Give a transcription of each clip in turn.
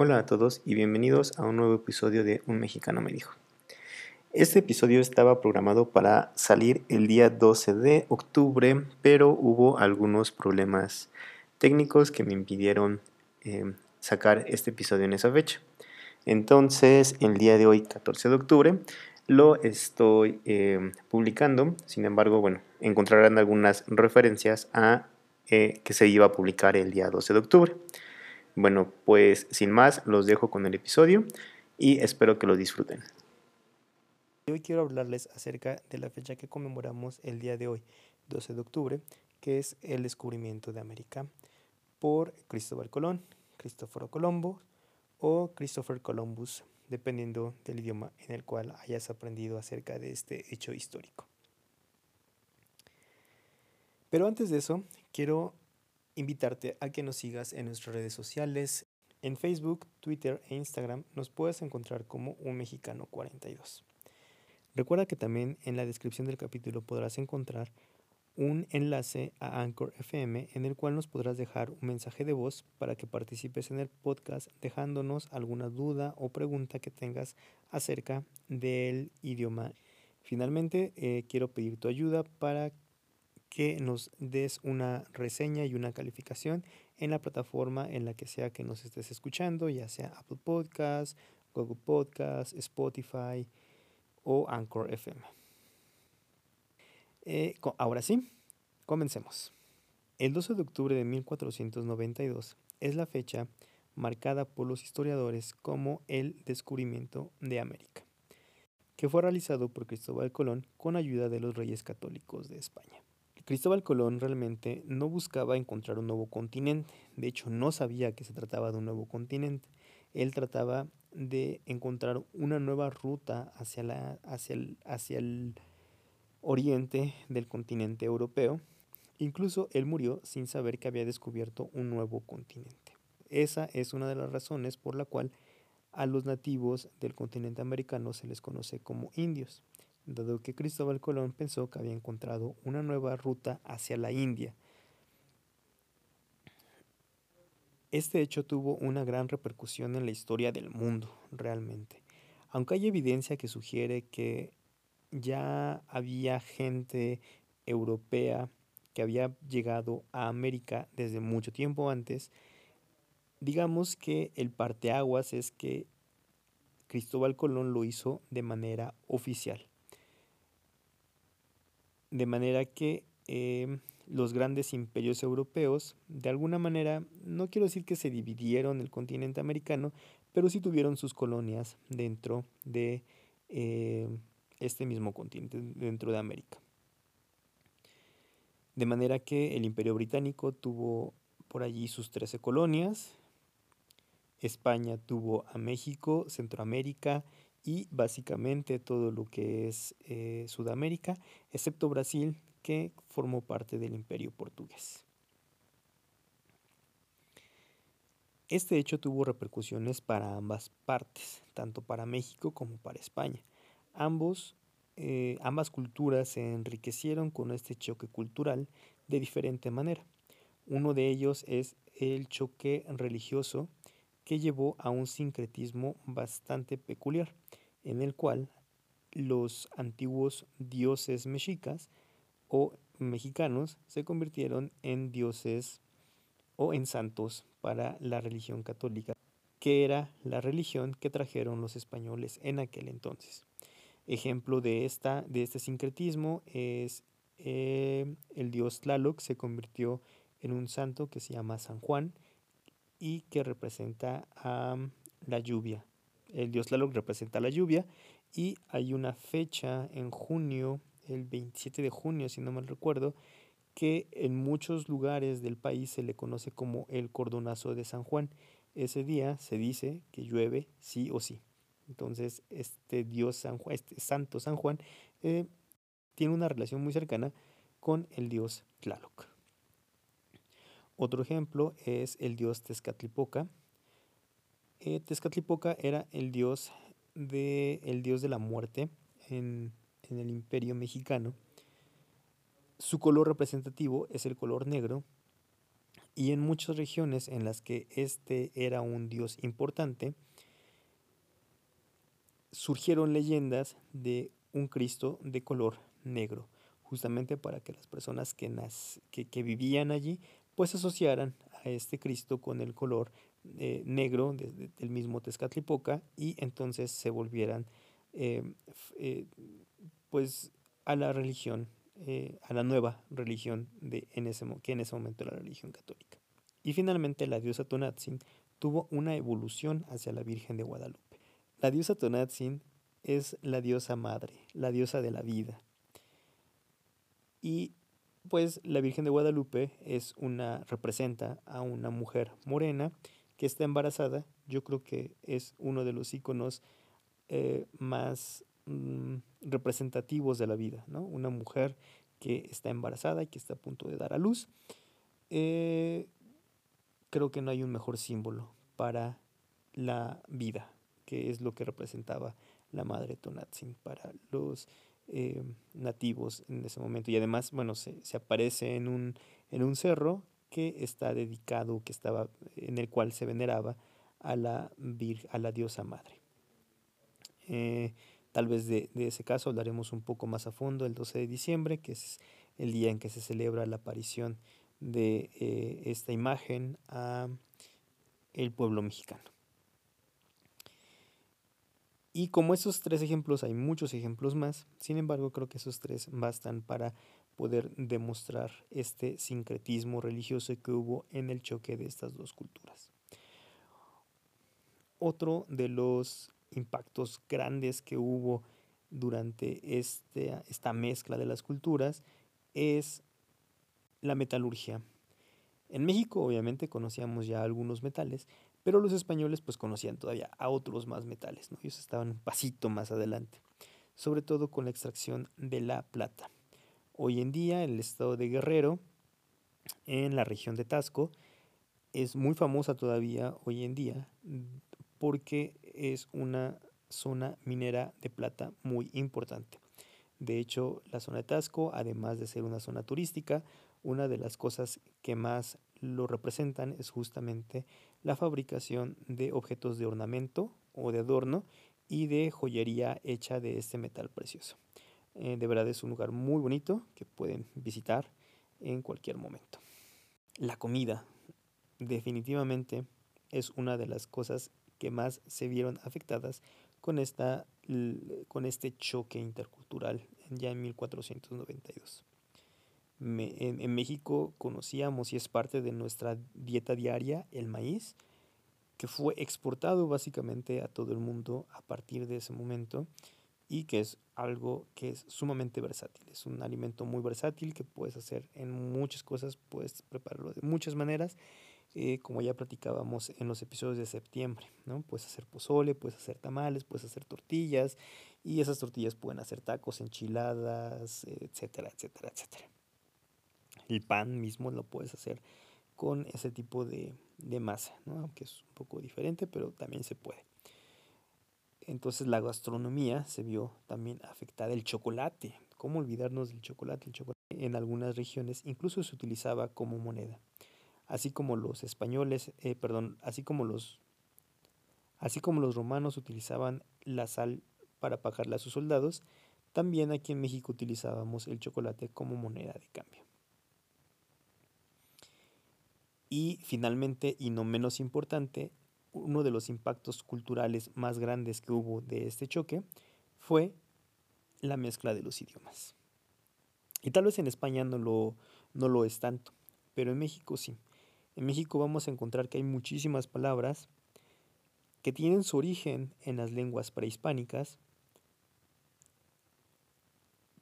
Hola a todos y bienvenidos a un nuevo episodio de Un mexicano me dijo. Este episodio estaba programado para salir el día 12 de octubre, pero hubo algunos problemas técnicos que me impidieron eh, sacar este episodio en esa fecha. Entonces, el día de hoy, 14 de octubre, lo estoy eh, publicando. Sin embargo, bueno, encontrarán algunas referencias a eh, que se iba a publicar el día 12 de octubre. Bueno, pues sin más, los dejo con el episodio y espero que lo disfruten. Hoy quiero hablarles acerca de la fecha que conmemoramos el día de hoy, 12 de octubre, que es el descubrimiento de América por Cristóbal Colón, Cristóforo Colombo o Christopher Columbus, dependiendo del idioma en el cual hayas aprendido acerca de este hecho histórico. Pero antes de eso, quiero invitarte a que nos sigas en nuestras redes sociales. En Facebook, Twitter e Instagram nos puedes encontrar como un mexicano 42. Recuerda que también en la descripción del capítulo podrás encontrar un enlace a Anchor FM en el cual nos podrás dejar un mensaje de voz para que participes en el podcast dejándonos alguna duda o pregunta que tengas acerca del idioma. Finalmente, eh, quiero pedir tu ayuda para que nos des una reseña y una calificación en la plataforma en la que sea que nos estés escuchando, ya sea Apple Podcasts, Google Podcasts, Spotify o Anchor FM. Eh, ahora sí, comencemos. El 12 de octubre de 1492 es la fecha marcada por los historiadores como el descubrimiento de América, que fue realizado por Cristóbal Colón con ayuda de los reyes católicos de España. Cristóbal Colón realmente no buscaba encontrar un nuevo continente, de hecho no sabía que se trataba de un nuevo continente, él trataba de encontrar una nueva ruta hacia, la, hacia, el, hacia el oriente del continente europeo, incluso él murió sin saber que había descubierto un nuevo continente. Esa es una de las razones por la cual a los nativos del continente americano se les conoce como indios dado que Cristóbal Colón pensó que había encontrado una nueva ruta hacia la India. Este hecho tuvo una gran repercusión en la historia del mundo, realmente. Aunque hay evidencia que sugiere que ya había gente europea que había llegado a América desde mucho tiempo antes, digamos que el parteaguas es que Cristóbal Colón lo hizo de manera oficial. De manera que em, los grandes imperios europeos, de alguna manera, no quiero decir que se dividieron el continente americano, pero sí tuvieron sus colonias dentro de em, este mismo continente, dentro de América. De manera que el imperio británico tuvo por allí sus 13 colonias, España tuvo a México, Centroamérica y básicamente todo lo que es eh, Sudamérica, excepto Brasil, que formó parte del imperio portugués. Este hecho tuvo repercusiones para ambas partes, tanto para México como para España. Ambos, eh, ambas culturas se enriquecieron con este choque cultural de diferente manera. Uno de ellos es el choque religioso que llevó a un sincretismo bastante peculiar, en el cual los antiguos dioses mexicas o mexicanos se convirtieron en dioses o en santos para la religión católica, que era la religión que trajeron los españoles en aquel entonces. Ejemplo de, esta, de este sincretismo es eh, el dios Tlaloc se convirtió en un santo que se llama San Juan, y que representa a la lluvia. El dios Tlaloc representa la lluvia y hay una fecha en junio, el 27 de junio, si no mal recuerdo, que en muchos lugares del país se le conoce como el cordonazo de San Juan. Ese día se dice que llueve sí o sí. Entonces, este dios San Juan, este santo San Juan, eh, tiene una relación muy cercana con el dios Tlaloc. Otro ejemplo es el dios Tezcatlipoca. Eh, Tezcatlipoca era el dios, de, el dios de la muerte en, en el imperio mexicano. Su color representativo es el color negro Y en muchas regiones en las que este era un dios importante, surgieron leyendas de un Cristo de color negro, justamente para que las personas que, que, vivían allí pues asociaran a este Cristo con el color eh, negro del mismo Tezcatlipoca y entonces se volvieran eh, eh, pues a la religión, a la nueva religión de, en ese, que en ese momento era la religión católica. Y finalmente la diosa Tonatzin tuvo una evolución hacia la Virgen de Guadalupe. La diosa Tonatzin es la diosa madre, la diosa de la vida. Y pues la Virgen de Guadalupe es una representa a una mujer morena que está embarazada. Yo creo que es uno de los iconos eh, más mm, representativos de la vida, ¿no? Una mujer que está embarazada y que está a punto de dar a luz. Eh, creo que no hay un mejor símbolo para la vida, que es lo que representaba la madre Tonatzin para los eh, nativos en ese momento. Y además, bueno, se, aparece en un, en un cerro que está dedicado, que estaba, en el cual se veneraba a la, a la diosa madre. Eh, tal vez de, ese caso hablaremos un poco más a fondo el 12 de diciembre, que es el día en que se celebra la aparición de eh, esta imagen a el pueblo mexicano. Y como esos tres ejemplos, hay muchos ejemplos más, sin embargo creo que esos tres bastan para poder demostrar este sincretismo religioso que hubo en el choque de estas dos culturas. Otro de los impactos grandes que hubo durante este, esta mezcla de las culturas es la metalurgia. En México obviamente conocíamos ya algunos metales, pero los españoles pues conocían todavía a otros más metales, ellos estaban un pasito más adelante, sobre todo con la extracción de la plata. Hoy en día el estado de Guerrero, en la región de Tasco, es muy famosa todavía hoy en día porque es una zona minera de plata muy importante. De hecho, la zona de Tasco, además de ser una zona turística, una de las cosas que más lo representan es justamente la fabricación de objetos de ornamento o de adorno y de joyería hecha de este metal precioso. Eh, de verdad es un lugar muy bonito que pueden visitar en cualquier momento. La comida definitivamente es una de las cosas que más se vieron afectadas con, esta, con este choque intercultural ya en 1492 en, México conocíamos y es parte de nuestra dieta diaria el maíz, que fue exportado básicamente a todo el mundo a partir de ese momento y que es algo que es sumamente versátil. Es un alimento muy versátil que puedes hacer en muchas cosas, puedes prepararlo de muchas maneras, eh, como ya platicábamos en los episodios de septiembre. ¿no? Puedes hacer pozole, puedes hacer tamales, puedes hacer tortillas y esas tortillas pueden hacer tacos, enchiladas, etcétera, etcétera, etcétera. El pan mismo lo puedes hacer con ese tipo de, masa, aunque es un poco diferente, pero también se puede. Entonces la gastronomía se vio también afectada. El chocolate, ¿cómo olvidarnos del chocolate? El chocolate en algunas regiones incluso se utilizaba como moneda. Así como los españoles, eh, perdón, así como los, así como los romanos utilizaban la sal para pagarle a sus soldados, también aquí en México utilizábamos el chocolate como moneda de cambio. Y finalmente, y no menos importante, uno de los impactos culturales más grandes que hubo de este choque fue la mezcla de los idiomas. Y tal vez en España no lo, no lo es tanto, pero en México sí. En México vamos a encontrar que hay muchísimas palabras que tienen su origen en las lenguas prehispánicas,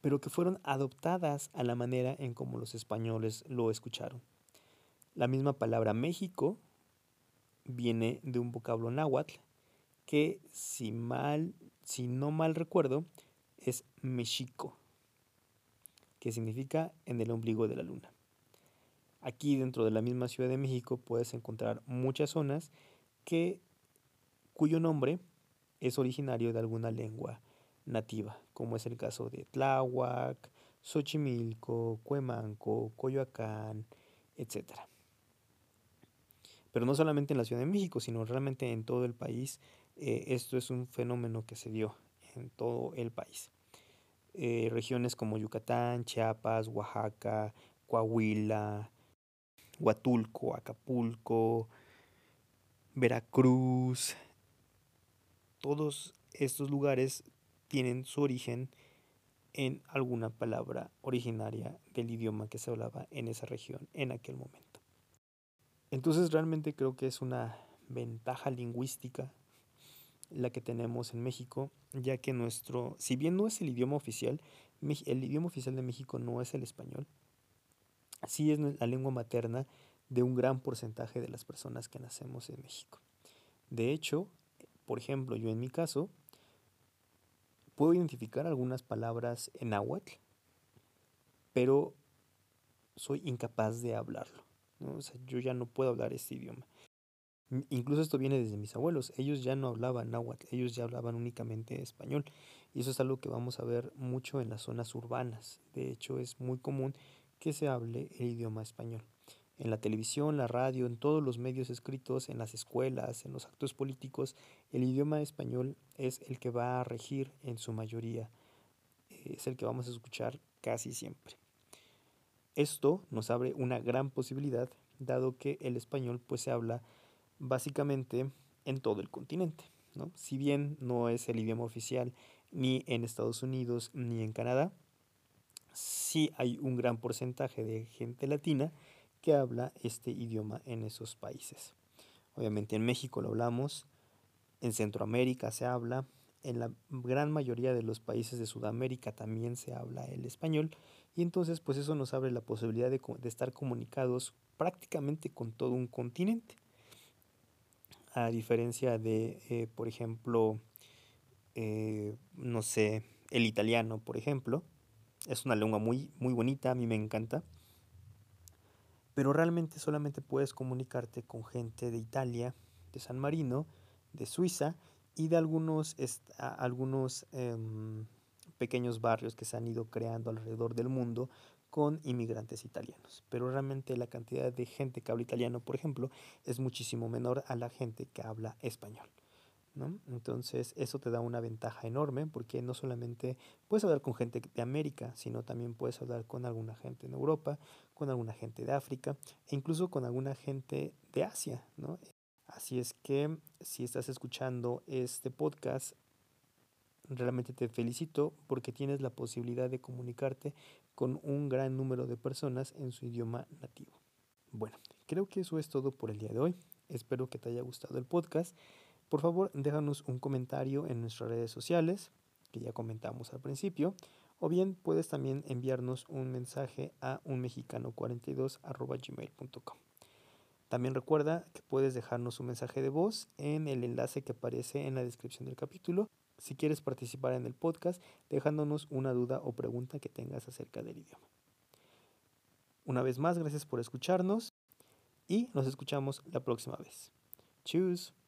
pero que fueron adoptadas a la manera en como los españoles lo escucharon. La misma palabra México viene de un vocablo náhuatl que si mal, si no mal recuerdo, es Mexico, que significa en el ombligo de la luna. Aquí dentro de la misma Ciudad de México puedes encontrar muchas zonas que, cuyo nombre es originario de alguna lengua nativa, como es el caso de Tláhuac, Xochimilco, Cuemanco, Coyoacán, etc. Pero no solamente en la Ciudad de México, sino realmente en todo el país. Eh, esto es un fenómeno que se dio en todo el país. Eh, regiones como Yucatán, Chiapas, Oaxaca, Coahuila, Huatulco, Acapulco, Veracruz, todos estos lugares tienen su origen en alguna palabra originaria del idioma que se hablaba en esa región en aquel momento. Entonces realmente creo que es una ventaja lingüística la que tenemos en México, ya que nuestro, si bien no es el idioma oficial, el idioma oficial de México no es el español, sí es la lengua materna de un gran porcentaje de las personas que nacemos en México. De hecho, por ejemplo, yo en mi caso, puedo identificar algunas palabras en náhuatl, pero soy incapaz de hablarlo. Yo ya no puedo hablar este idioma. Incluso esto viene desde mis abuelos. Ellos ya no hablaban náhuatl, ellos ya hablaban únicamente español. Y eso es algo que vamos a ver mucho en las zonas urbanas. De hecho, es muy común que se hable el idioma español. En la televisión, la radio, en todos los medios escritos, en las escuelas, en los actos políticos, el idioma español es el que va a regir en su mayoría. Es el que vamos a escuchar casi siempre. Esto nos abre una gran posibilidad, dado que el español pues se habla básicamente en todo el continente. ¿no? Si bien no es el idioma oficial ni en Estados Unidos ni en Canadá, sí hay un gran porcentaje de gente latina que habla este idioma en esos países. Obviamente en México lo hablamos, en Centroamérica se habla, en la gran mayoría de los países de Sudamérica también se habla el español y entonces pues eso nos abre la posibilidad de, estar comunicados prácticamente con todo un continente a diferencia de, eh, por ejemplo, eh, no sé, el italiano, por ejemplo. Es una lengua muy, muy bonita, a mí me encanta. Pero realmente solamente puedes comunicarte con gente de Italia, de San Marino, de Suiza y de algunos, algunos em, pequeños barrios que se han ido creando alrededor del mundo con inmigrantes italianos. Pero realmente la cantidad de gente que habla italiano, por ejemplo, es muchísimo menor a la gente que habla español. ¿no? Entonces eso te da una ventaja enorme porque no solamente puedes hablar con gente de América, sino también puedes hablar con alguna gente en Europa, con alguna gente de África e incluso con alguna gente de Asia. ¿no? Así es que si estás escuchando este podcast, realmente te felicito porque tienes la posibilidad de comunicarte con un gran número de personas en su idioma nativo. Bueno, creo que eso es todo por el día de hoy. Espero que te haya gustado el podcast. Por favor, déjanos un comentario en nuestras redes sociales, que ya comentamos al principio, o bien puedes también enviarnos un mensaje a unmexicano42.gmail.com. También recuerda que puedes dejarnos un mensaje de voz en el enlace que aparece en la descripción del capítulo si quieres participar en el podcast dejándonos una duda o pregunta que tengas acerca del idioma. Una vez más, gracias por escucharnos y nos escuchamos la próxima vez. Tschüss.